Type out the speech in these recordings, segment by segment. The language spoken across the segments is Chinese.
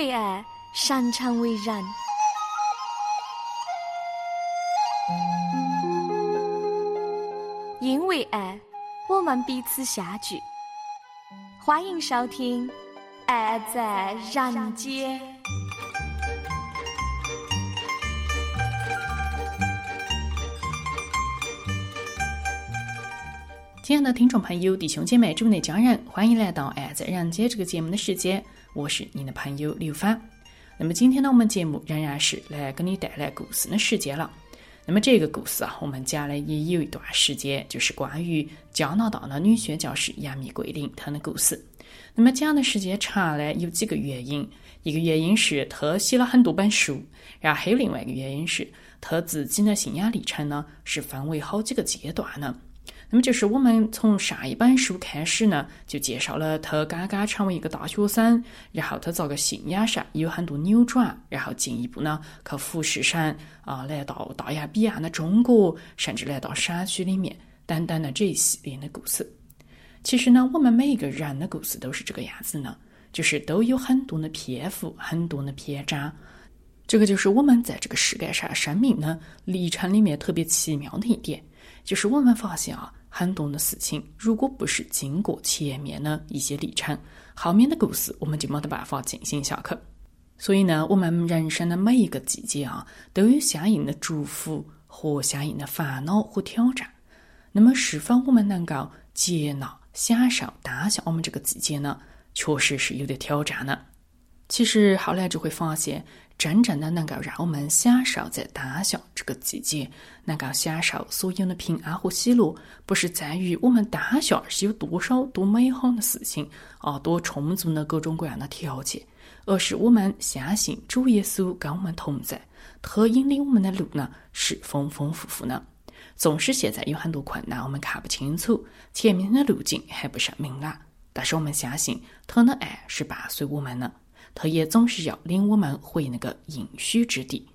为爱，擅长为人。因为爱，我们彼此相聚。欢迎收听《爱在人间》。亲爱的听众朋友、弟兄姐妹、主内家人，欢迎来到《爱在人间》这个节目的时间，我是你的朋友刘芳。那么今天呢，我们节目仍然是来给你带来故事的时间了。那么这个故事啊，我们讲了也有一段时间，就是关于加拿大的女宣教师杨幂桂林她的故事。那么讲的时间长呢，有几个原因，一个原因是她写了很多本书，然后还有另外一个原因是她自己的信仰历程呢是分为好几个阶段的。那么就是我们从上一本书开始呢，就介绍了他刚刚成为一个大学生，然后他这个信仰上有很多扭转，然后进一步呢，去服侍神啊，来到大洋彼岸的中国，甚至来到山区里面等等的这一系列的故事。其实呢，我们每一个人的故事都是这个样子呢，就是都有很多的篇幅，很多的篇章。这个就是我们在这个世界上生命的历程里面特别奇妙的一点，就是我们发现啊。很多的事情，如果不是经过前面的一些历程，后面的故事我们就没得办法进行下去。所以呢，我们人生的每一个季节啊，都有相应的祝福和相应的烦恼和挑战。那么，是否我们能够接纳、享受当下我们这个季节呢？确实是有点挑战的。其实后来就会发现。真正的能够让我们享受在当下这个季节，能够享受所有的平安和喜乐，不是在于我们当下是有多少多美好的事情啊，多充足的各种各样的条件，而是我们相信主耶稣跟我们同在，他引领我们的路呢是丰丰富富的。纵使现在有很多困难，我们看不清楚前面的路径还不甚明朗，但是我们相信他的爱是伴随我们的。他也总是要领我们回那个应许之地。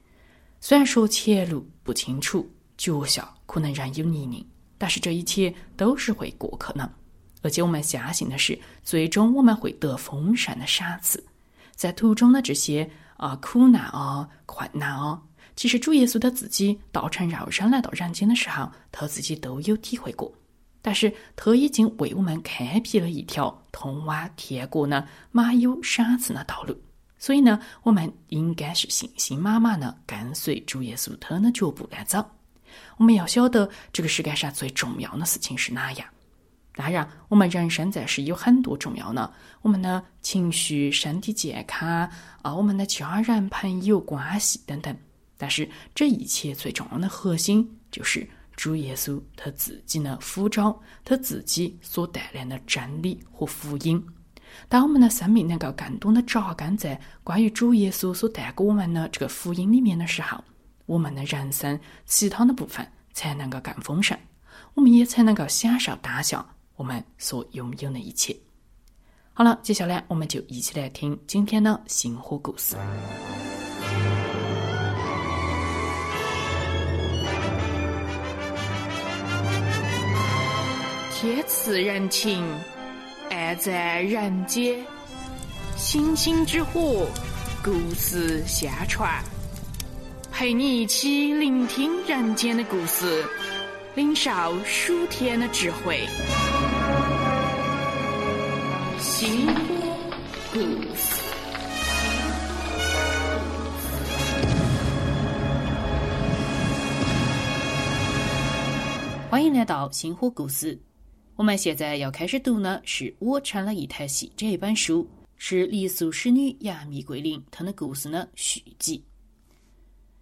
虽然说前路不清楚，脚下可能仍有泥泞，但是这一切都是会过去的。而且我们相信的是，最终我们会得丰盛的赏赐。在途中的这些啊苦难啊困难啊，其实主耶稣他自己道成肉身来到人间的时候，他自己都有体会过。但是他已经为我们开辟了一条通往天国呢马有赏赐的道路，所以呢，我们应该是信心满满的跟随主耶稣他的脚步来走。我们要晓得这个世界上最重要的事情是哪样？当然，我们人生在世有很多重要的，我们的情绪、身体健康啊，我们的家人、朋友关系等等。但是这一切最重要的核心就是。主耶稣他自己的呼召，他自己所带来的真理和福音。当我们的生命能够更多的扎根在关于主耶稣所带给我们的这个福音里面的时候，我们的人生其他的部分才能够更丰盛，我们也才能够享受当下我们所拥有的一切。好了，接下来我们就一起来听今天的星火故事。天赐人情，爱在人间。星星之火，故事相传。陪你一起聆听人间的故事，领受数天的智慧。星火故事，欢迎来到星火故事。我们现在要开始读呢，是我成了一台戏这本书，是黎苏使女杨幂桂林她的故事的续集。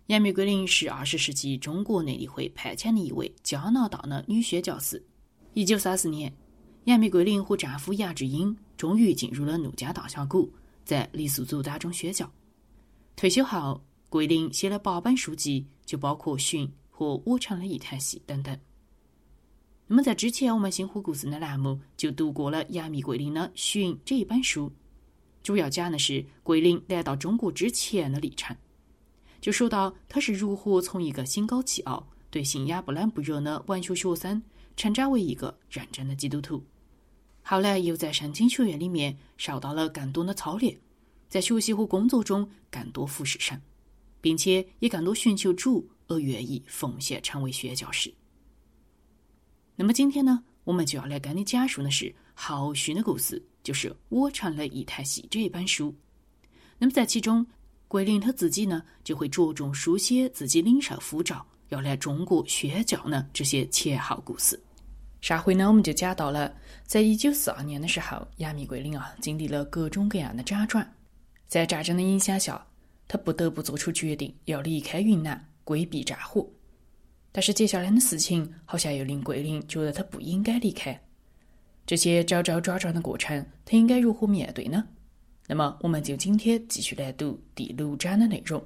杨幂桂林是二十世纪中国内地会派遣的一位加拿大的女宣教师。一九三四年，杨幂桂林和丈夫杨志英终于进入了怒江大峡谷，在黎苏族当中宣教。退休后，桂林写了八本书籍，就包括《寻》和《我成了一台戏》等等。那么，在之前我们星火故事的栏目就读过了杨幂桂林的《寻》这一本书，主要讲的是桂林来到中国之前的历程。就说到她是如何从一个心高气傲、对信仰不冷不热的文学学生，成长为一个认真的基督徒。后来又在圣经学院里面受到了更多的操练，在学习和工作中更多服侍神，并且也更多寻求主而愿意奉献成为宣教士。那么今天呢，我们就要来跟你讲述的是后续的故事，就是《我成了一台戏》这一本书。那么在其中，桂林他自己呢就会着重书写自己领受护照要来中国宣教呢这些前后故事。上回呢我们就讲到了，在一九四二年的时候，杨幂桂林啊经历了各种各样的辗转，在战争的影响下，他不得不做出决定要离开云南，规避战火。但是接下来的事情好像又令桂林觉得他不应该离开。这些周周转转的过程，他应该如何面对呢？那么，我们就今天继续来读第六章的内容。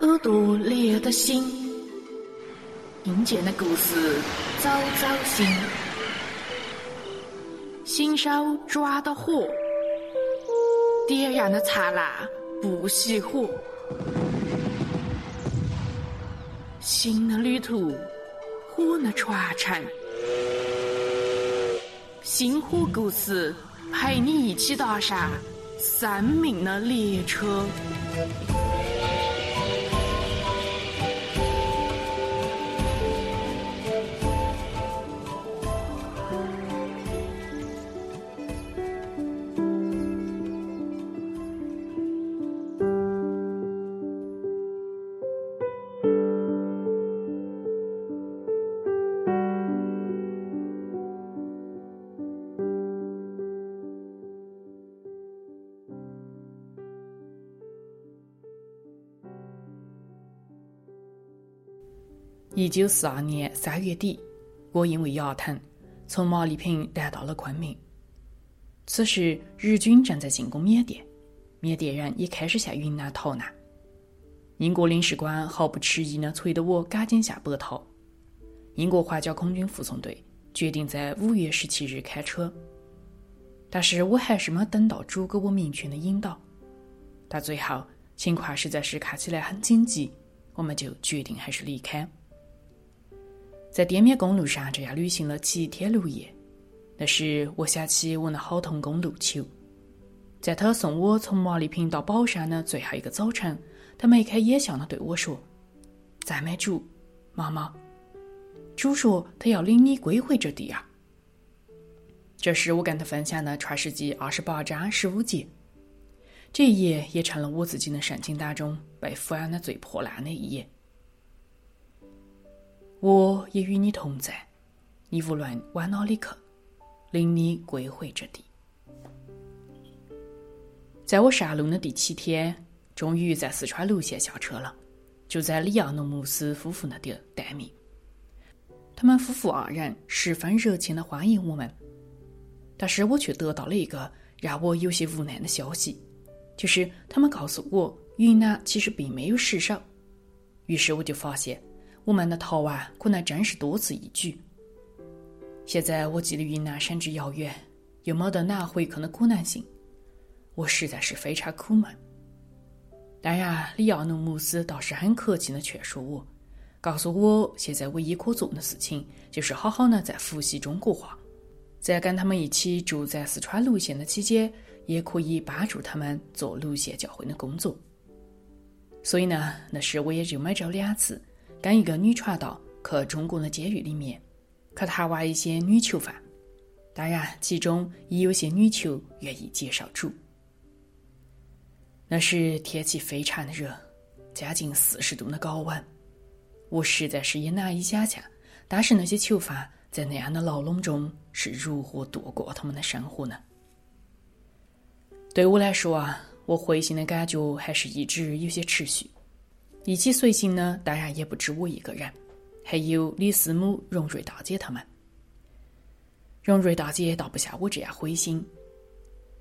耳朵裂的心，听见的故事早早醒，新手抓到火，点燃的灿烂不熄火。新的旅途，火的传承，星火故事陪你一起踏上生命的列车。一九四二年三月底，我因为牙疼，从毛里坪来到了昆明。此时，日军正在进攻缅甸，缅甸人也开始向云南逃难。英国领事馆毫不迟疑地催得我赶紧下北逃。英国皇家空军护送队决定在五月十七日开车，但是我还是没等到主给我明确的引导。到最后，情况实在是看起来很紧急，我们就决定还是离开。在滇缅公路上这样旅行了七天六夜，那时我想起我那好同工陆秋，在他送我从毛里坪到宝山的最后一个早晨，他眉开眼笑的对我说：“赞美主，妈妈，主说他要领你归回这地啊。”这是我跟他分享的《创世纪》二十八章十五节，这一页也成了我自己的圣经当中被符案的最破烂的一页。我也与你同在，你无论往哪里去，领你归回这地。在我上路的第七天，终于在四川泸县下车了，就在里奥诺姆斯夫妇那地待命。他们夫妇二人十分热情的欢迎我们，但是我却得到了一个让我有些无奈的消息，就是他们告诉我，云南其实并没有失守。于是我就发现。我们的逃亡可能真是多此一举。现在我距离云南省之遥远，又没得哪回去的可能性，我实在是非常苦闷。当然，里奥努姆斯倒是很客气的劝说我，告诉我现在唯一可做的事情就是好好的在复习中国话，在跟他们一起住在四川泸县的期间，也可以帮助他们做泸县教会的工作。所以呢，那时我也就每周两次。跟一个女传道去中国的监狱里面，去探望一些女囚犯。当然，其中也有些女囚愿意接受主。那时天气非常的热，将近四十度的高温，我实在是也难以想象，当时那些囚犯在那样的牢笼中是如何度过他们的生活呢？对我来说啊，我灰心的感觉还是一直有些持续。一起随行呢，当然也不止我一个人，还有李思母、荣瑞大姐他们。荣瑞大姐倒不像我这样灰心，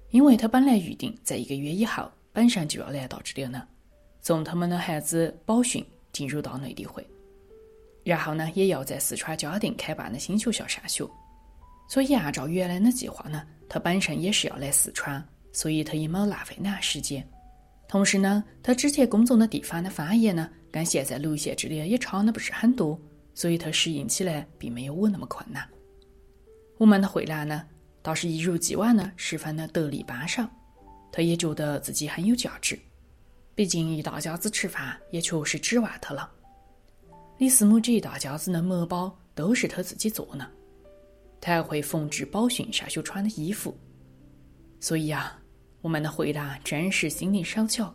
因为她本来预定在一个月以后，本身就要来到这里呢，送他们的孩子宝训进入到内地会，然后呢，也要在四川嘉定开办的新学校上学，所以按照原来的计划呢，她本身也是要来四川，所以她也没浪费那时间。同时呢，他之前工作的地方的方言呢，跟现在泸县这里也差的不是很多，所以他适应起来并没有我那么困难。我们的慧兰呢，倒是一如既往的十分的得力帮手，他也觉得自己很有价值。毕竟一大家子吃饭也确实指望他了。李思母这一大家子的馍包都是他自己做的，他还会缝制宝训上学穿的衣服，所以啊。我们的回答真是心灵手巧，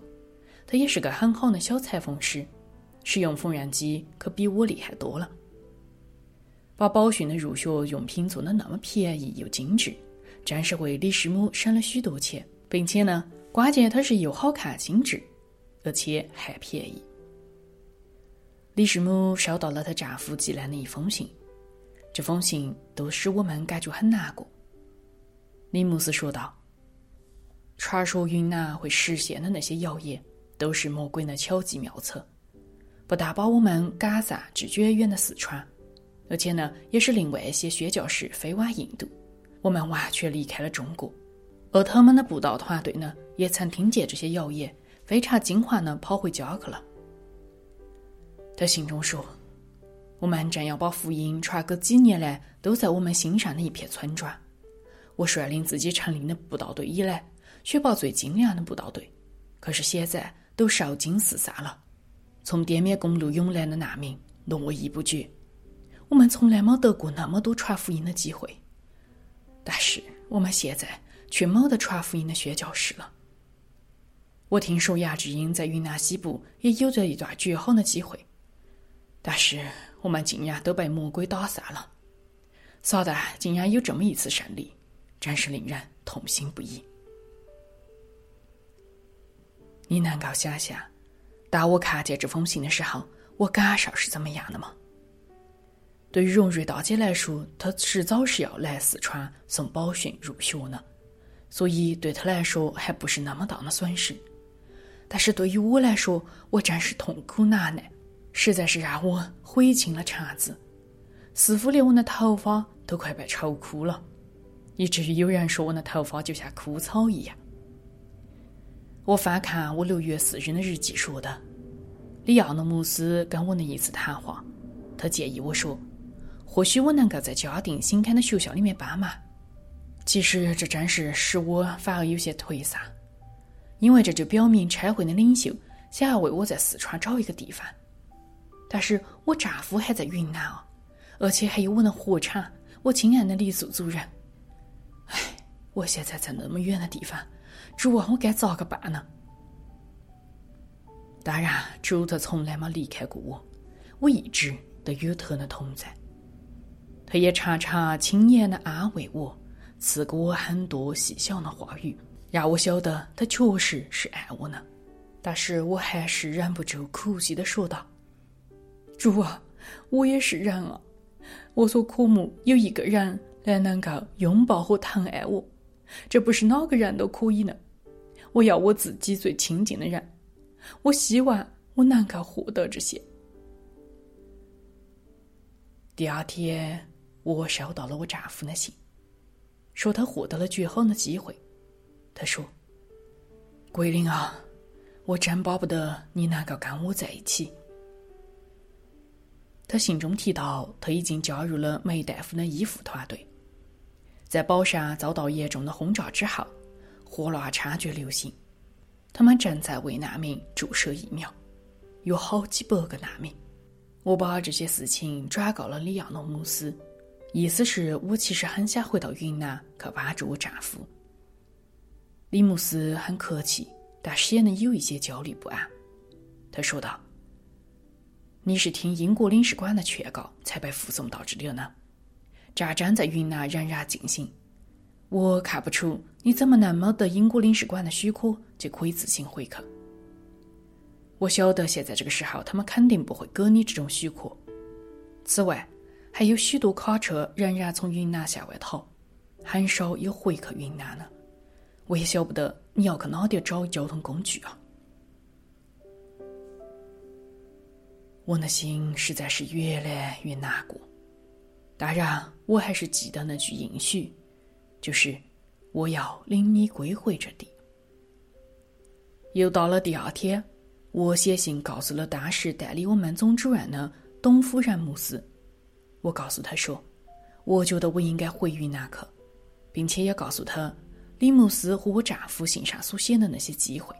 他也是个很好的小裁缝师，使用缝纫机可比我厉害多了。把宝训的入学用品做的那么便宜又精致，真是为李师母省了许多钱，并且呢，关键它是又好看精致，而且还便宜。李师母收到了她丈夫寄来的一封信，这封信都使我们感觉很难过。李牧师说道。传说云南会实现的那些谣言，都是魔鬼的巧计妙策，不但把我们赶散至远远的四川，而且呢，也是另外一些宣教士飞往印度，我们完全离开了中国。而他们的布道团队呢，也曾听见这些谣言，非常惊慌的跑回家去了。他信中说：“我们正要把福音传给几年来都在我们心上的一片村庄。我率领自己成立的布道队以来。”确保最精良的布道队，可是现在都烧尽四散了。从滇缅公路涌来的难民络绎不绝，我们从来没得过那么多传福音的机会。但是我们现在却没得传福音的宣教士了。我听说杨志英在云南西部也有着一段绝好的机会，但是我们竟然都被魔鬼打散了。撒旦竟然有这么一次胜利，真是令人痛心不已。你能够想象，当我看见这封信的时候，我感受是怎么样的吗？对于荣瑞大姐来说，她迟早是要来四川送宝训入学呢，所以对她来说还不是那么大的损失。但是对于我来说，我真是痛苦难耐，实在是让我悔青了肠子，似乎连我的头发都快被愁枯了，以至于有人说我的头发就像枯草一样。我翻看我六月四日的日记说的，里亚诺姆斯跟我的一次谈话，他建议我说，或许我能够在嘉定新开的学校里面帮忙。其实这真是使我反而有些颓丧，因为这就表明拆会的领袖想要为我在四川找一个地方，但是我丈夫还在云南啊，而且还有我的火场，我亲爱的李素主任。唉，我现在在那么远的地方。主啊，我该咋个办呢？当然，主他从来没离开过我，我一直都有他的同在。他也常常轻言的安慰我，赐给我很多细小的话语，让我晓得他确实是爱我的。但是我还是忍不住哭泣的说道：“主啊，我也是人啊，我所渴慕有一个人来能够拥抱和疼爱我，这不是哪个人都可以的。”我要我自己最亲近的人，我希望我能够获得这些。第二天，我收到了我丈夫的信，说他获得了绝好的机会。他说：“桂林啊，我真巴不得你能够跟我在一起。”他信中提到，他已经加入了梅大夫的医护团队，在宝山遭到严重的轰炸之后。霍乱猖獗流行，他们正在为难民注射疫苗，有好几百个难民。我把这些事情转告了里亚诺姆斯，意思是我其实很想回到云南去帮助我丈夫。李牧斯很客气，但显得有一些焦虑不安。他说道：“你是听英国领事馆的劝告才被护送到这里的呢？战争在云南仍然进行。”我看不出你怎么能没得英国领事馆的许可就可以自行回去。我晓得现在这个时候他们肯定不会给你这种许可。此外，还有许多卡车仍然从云南向外逃，很少有回去云南的。我也晓不得你要去哪点找交通工具啊！我的心实在是越来越难过。当然，我还是记得那句应许。就是，我要领你归回这地。又到了第二天，我写信告诉了当时代理我们总主任的董夫人牧师。我告诉他说，我觉得我应该回云南去，并且也告诉他李牧师和我丈夫信上所写的那些机会。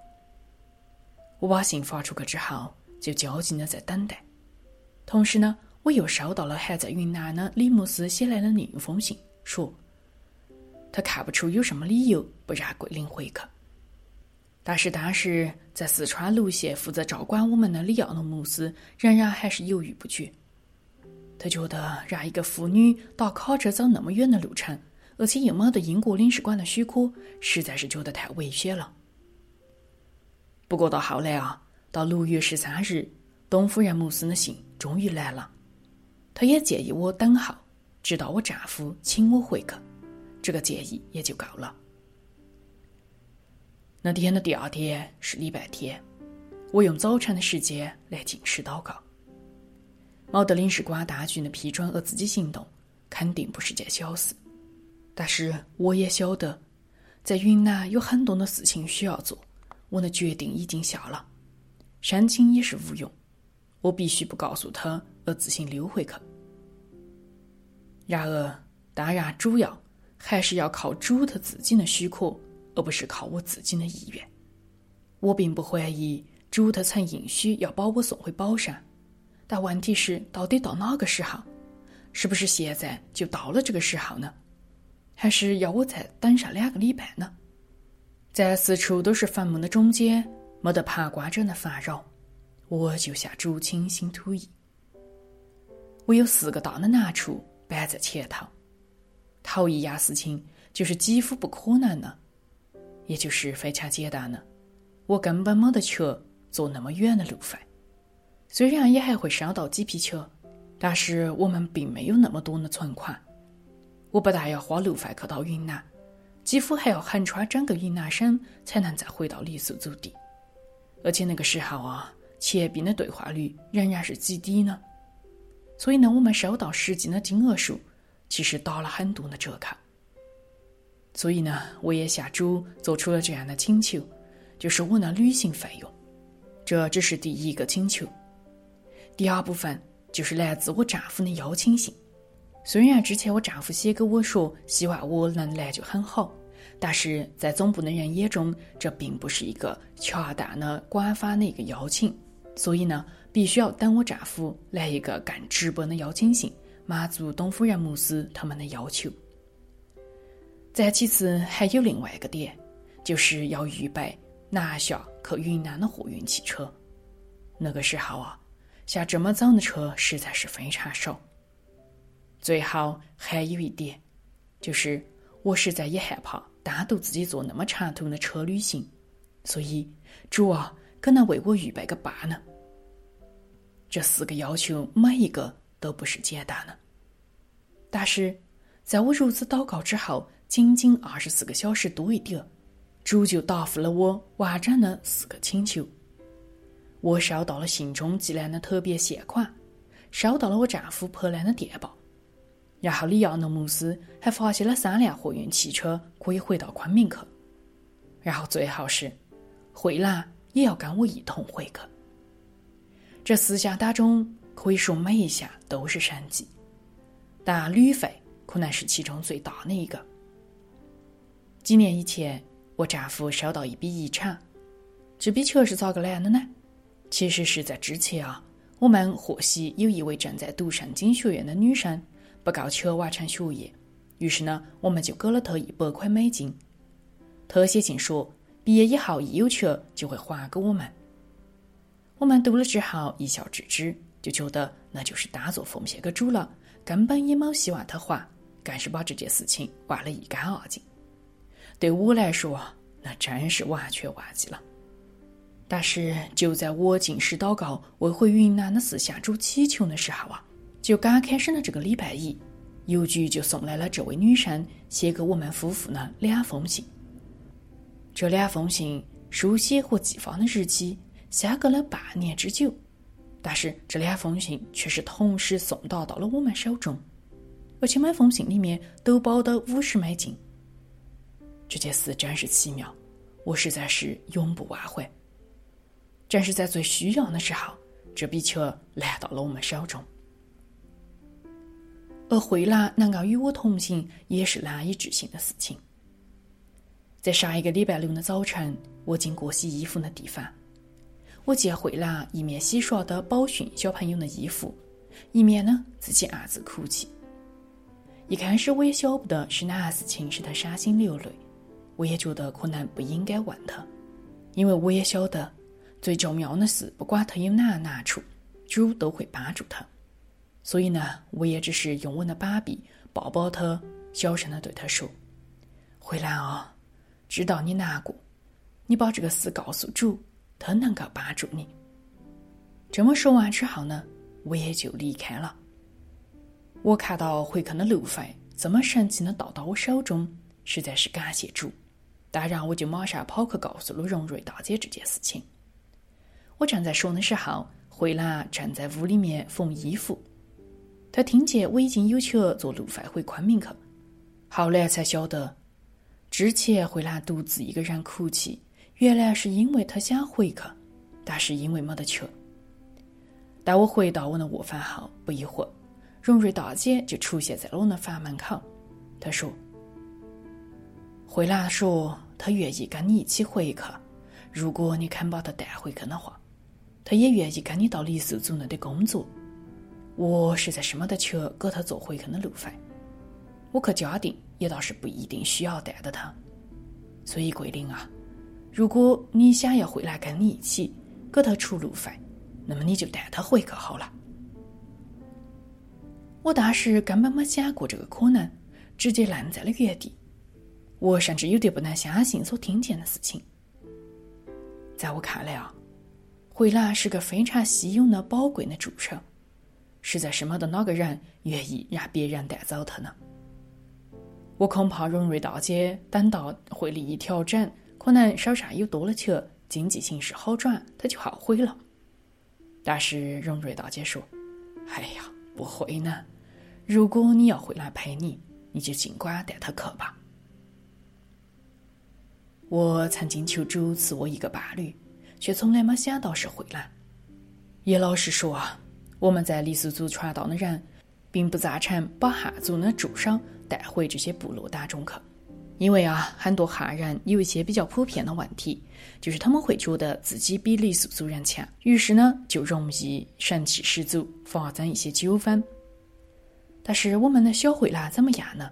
我把信发出去之后，就焦急的在等待。同时呢，我又收到了还在云南的李牧师写来的另一封信，说他看不出有什么理由不让桂林回去。但是当时在四川泸县负责照管我们的李耀农牧师仍然还是犹豫不决。他觉得让一个妇女打卡车走那么远的路程，而且又没得英国领事馆的许可，实在是觉得太危险了。不过到后来啊，到六月十三日，董夫人牧师的信终于来了。他也建议我等候，直到我丈夫请我回去。这个建议也就够了。那天的第二天是礼拜天，我用早晨的时间来进食祷告。毛德领事馆大局的批准而自己行动，肯定不是件小事。但是我也晓得，在云南有很多的事情需要做，我的决定已经下了，申请也是无用，我必须不告诉他而自行溜回去。然而，当然主要还是要靠主他自己的许可。而不是靠我自己的意愿。我并不怀疑主他曾应许要把我送回宝山，但问题是，到底到哪个时候？是不是现在就到了这个时候呢？还是要我再等上两个礼拜呢？在四处都是坟墓的中间，没得旁观者的烦扰，我就向主倾心吐意。我有四个大的难处摆在前头，头一样事情就是几乎不可能的。也就是非常简单的，我根本没得钱坐那么远的路费。虽然也还会收到几批钱，但是我们并没有那么多的存款。我不但要花路费去到云南，几乎还要横穿整个云南省才能再回到傈僳祖地。而且那个时候啊，钱币的兑换率仍然是极低呢。所以呢，我们收到实际的金额数，其实打了很多的折扣。所以呢，我也向主做出了这样的请求，就是我的旅行费用。这只是第一个请求。第二部分就是来自我丈夫的邀请信。虽然之前我丈夫写给我说希望我能来就很好，但是在总部的人眼中，这并不是一个恰当的官方的一个邀请。所以呢，必须要等我丈夫来一个更直白的邀请信，满足东夫人牧师他们的要求。再其次，还有另外一个点，就是要预备南下去云南的货运汽车。那个时候啊，像这么早的车实在是非常少。最后还有一点，就是我实在也害怕单独自己坐那么长途的车旅行，所以主啊，可能为我预备个伴呢。这四个要求每一个都不是简单的，但是在我如此祷告之后。仅仅二十四个小时多一点，主就答复了我完整的四个请求。我收到了信中寄来的特别现款，收到了我丈夫拍来的电报，然后李亚诺牧师还发现了三辆货运汽车可以回到昆明去，然后最后是慧兰也要跟我一同回去。这四项当中，可以说每一项都是神迹，但旅费可能是其中最大的一个。几年以前，我丈夫收到一笔遗产，这笔钱是咋个来的呢？其实是在之前啊，我们获悉有一位正在读圣经学院的女生不够钱完成学业，于是呢，我们就给了她一百块美金。她写信说，毕业以后一有钱就会还给我们。我们读了之后一笑置之，就觉得那就是当做奉献给主了，根本也没希望他还，更是把这件事情忘了一干二净。对我来说，那真是完全忘记了。但是就在我进食祷告为回云南的事向主祈求的时候啊，就刚开始的这个礼拜一，邮局就送来了这位女生写给我们夫妇的两封信。这两封信书写和寄放的日期相隔了半年之久，但是这两封信却是同时送达到了我们手中，而且每封信里面都包的五十美金。这件事真是奇妙，我实在是永不忘怀。正是在最需要的时候，这笔钱来到了我们手中。而慧兰能够与我同行，也是难以置信的事情。在上一个礼拜六的早晨，我经过洗衣服的地方，我见慧兰一面洗刷的宝训小朋友的衣服，一面呢自己暗自哭泣。一开始我也晓不得是哪事情使他伤心流泪，我也觉得可能不应该问他，因为我也晓得最重要的是，不管他有哪难处，主都会帮助他。所以呢，我也只是用我的把臂抱抱他，小声的对他说：“慧兰啊，知道你难过，你把这个事告诉主，他能够帮助你。”这么说完之后呢，我也就离开了。我看到回坑的路费这么神奇的到到我手中，实在是感谢主。当然，我就马上跑去告诉了荣瑞大姐这件事情。我正在说的时候，慧兰正在屋里面缝衣服。她听见我已经有钱坐路费回昆明去，后来才晓得，之前慧兰独自一个人哭泣，原来是因为他想回去，但是因为没得钱。当我回到我的卧房后，不一会儿，荣瑞大姐就出现在了我的房门口。她说：“慧兰说她愿意跟你一起回去，如果你肯把她带回去的话，她也愿意跟你到李素组那里工作。”我实在是没得钱给他做回去的路费，我去嘉定也倒是不一定需要带着他，所以桂林啊，如果你想要回来跟你一起给他出路费，那么你就带他回去好了。我当时根本没想过这个可能，直接愣在了原地，我甚至有点不能相信所听见的事情。在我看来啊，慧兰是个非常稀有的宝贵的助手。实在是没得哪个人愿意让别人带走他呢。我恐怕荣瑞大姐等到汇率一调整，可能手上又多了钱，经济形势好转，他就后悔了。但是荣瑞大姐说：“哎呀，不会呢。如果你要回来陪你，你就尽管带他去吧。”我曾经求主赐我一个伴侣，却从来没想到是慧兰。叶老师说啊。我们在傈僳族传道的人，并不赞成把汉族的助手带回这些部落当中去，因为啊，很多汉人有一些比较普遍的问题，就是他们会觉得自己比傈僳族人强，于是呢，就容易神气十足，发生一些纠纷。但是我们的小慧兰怎么样呢？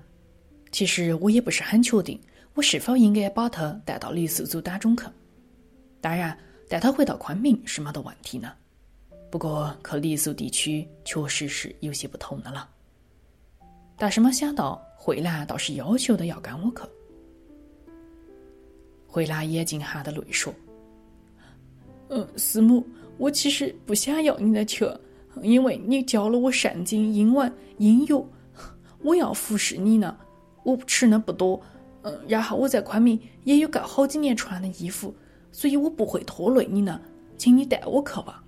其实我也不是很确定，我是否应该把她带到傈僳族当中去。当然，带她回到昆明是没得问题的。不过，去傈僳地区确实是有些不同的了。但是没想到，慧兰倒是要求的要跟我去。慧兰眼睛含着泪说：“嗯，师母，我其实不想要你的钱，因为你教了我圣经、英文、音乐，我要服侍你呢。我吃的不多，嗯，然后我在昆明也有够好几年穿的衣服，所以我不会拖累你呢，请你带我去吧。”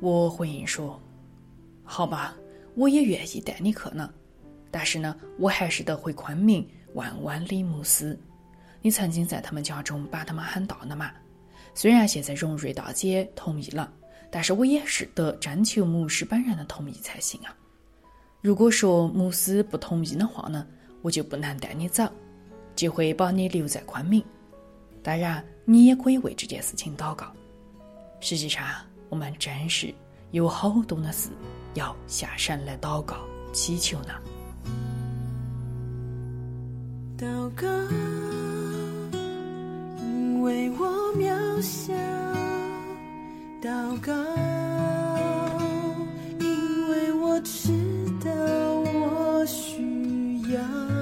我回应说：“好吧，我也愿意带你去呢。但是呢，我还是得回昆明问问李牧师。你曾经在他们家中把他们喊到的嘛？虽然现在荣瑞大姐同意了，但是我也是得征求牧师本人的同意才行啊。如果说牧师不同意的话呢，我就不能带你走，就会把你留在昆明。当然，你也可以为这件事情祷告。实际上。”我们真是有好多的事要下山来祷告、祈求呢。祷告，因为我渺小；祷告，因为我知道我需要。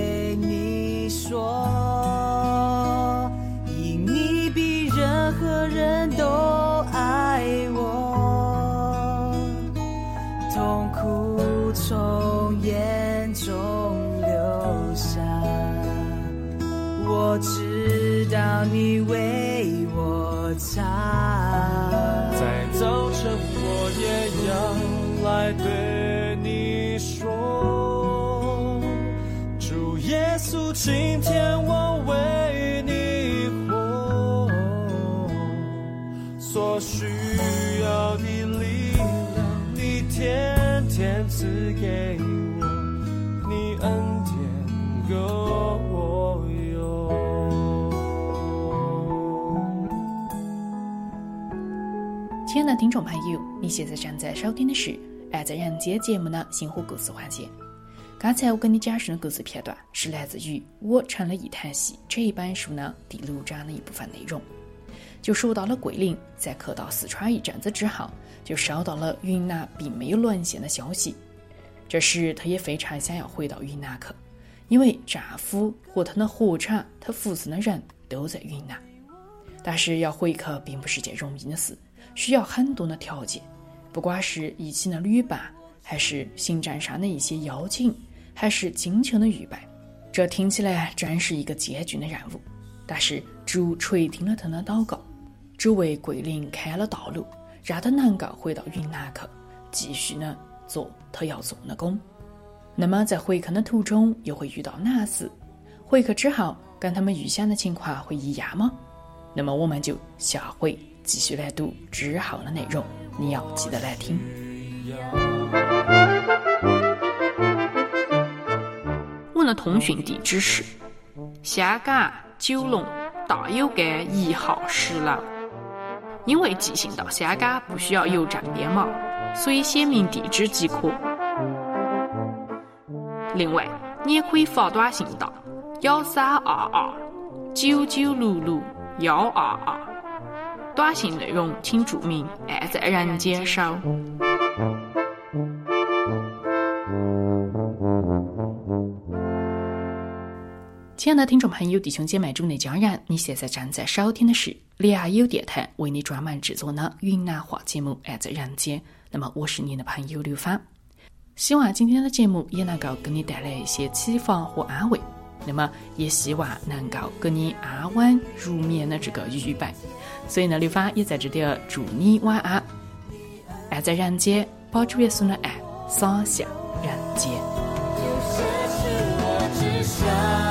说，今天我为你活，所需要的力量，你天天赐给我，你恩典够我用。亲爱的听众朋友，你现在正在收听的是《爱在人间》节目的星火故事环节。刚才我跟你讲述的故事片段是来自于《我成了一滩戏》这一本书呢第六章的一部分内容。就说到了桂林，在客到四川一阵子之后，就收到了云南并没有沦陷的消息。这时，她也非常想要回到云南去，因为丈夫和她的货场、她服侍的人都在云南。但是要回去并不是件容易的事，需要很多的条件，不管是一起的旅伴，还是行政上的一些邀请，还是金钱的预备。这听起来真是一个艰巨的任务。但是主垂听了他的祷告，只为桂林开了道路，让他能够回到云南去，继续呢做他要做的工。那么在回去的途中又会遇到哪事？回去之后跟他们预想的情况会一样吗？那么我们就下回继续来读之后的内容，你要记得来听。通讯地址是香港九龙大有街一号十楼。因为寄信到香港不需要邮政编码，所以写明地址即可。另外，你也可以发短信到幺三二二九九六六幺二二，短信内容请注明“爱在人间收”。亲爱的听众朋友、弟兄姐妹、主内家人，你现在正在收听的是良友电台为你专门制作的云南话节目《爱在人间》。那么，我是你的朋友刘芳。希望今天的节目也能够给你带来一些启发和安慰。那么，也希望能够给你安稳入眠的这个预备。所以呢，刘芳也在这里祝你晚安。爱在人间，把主耶稣的爱洒向人间。有些事我只想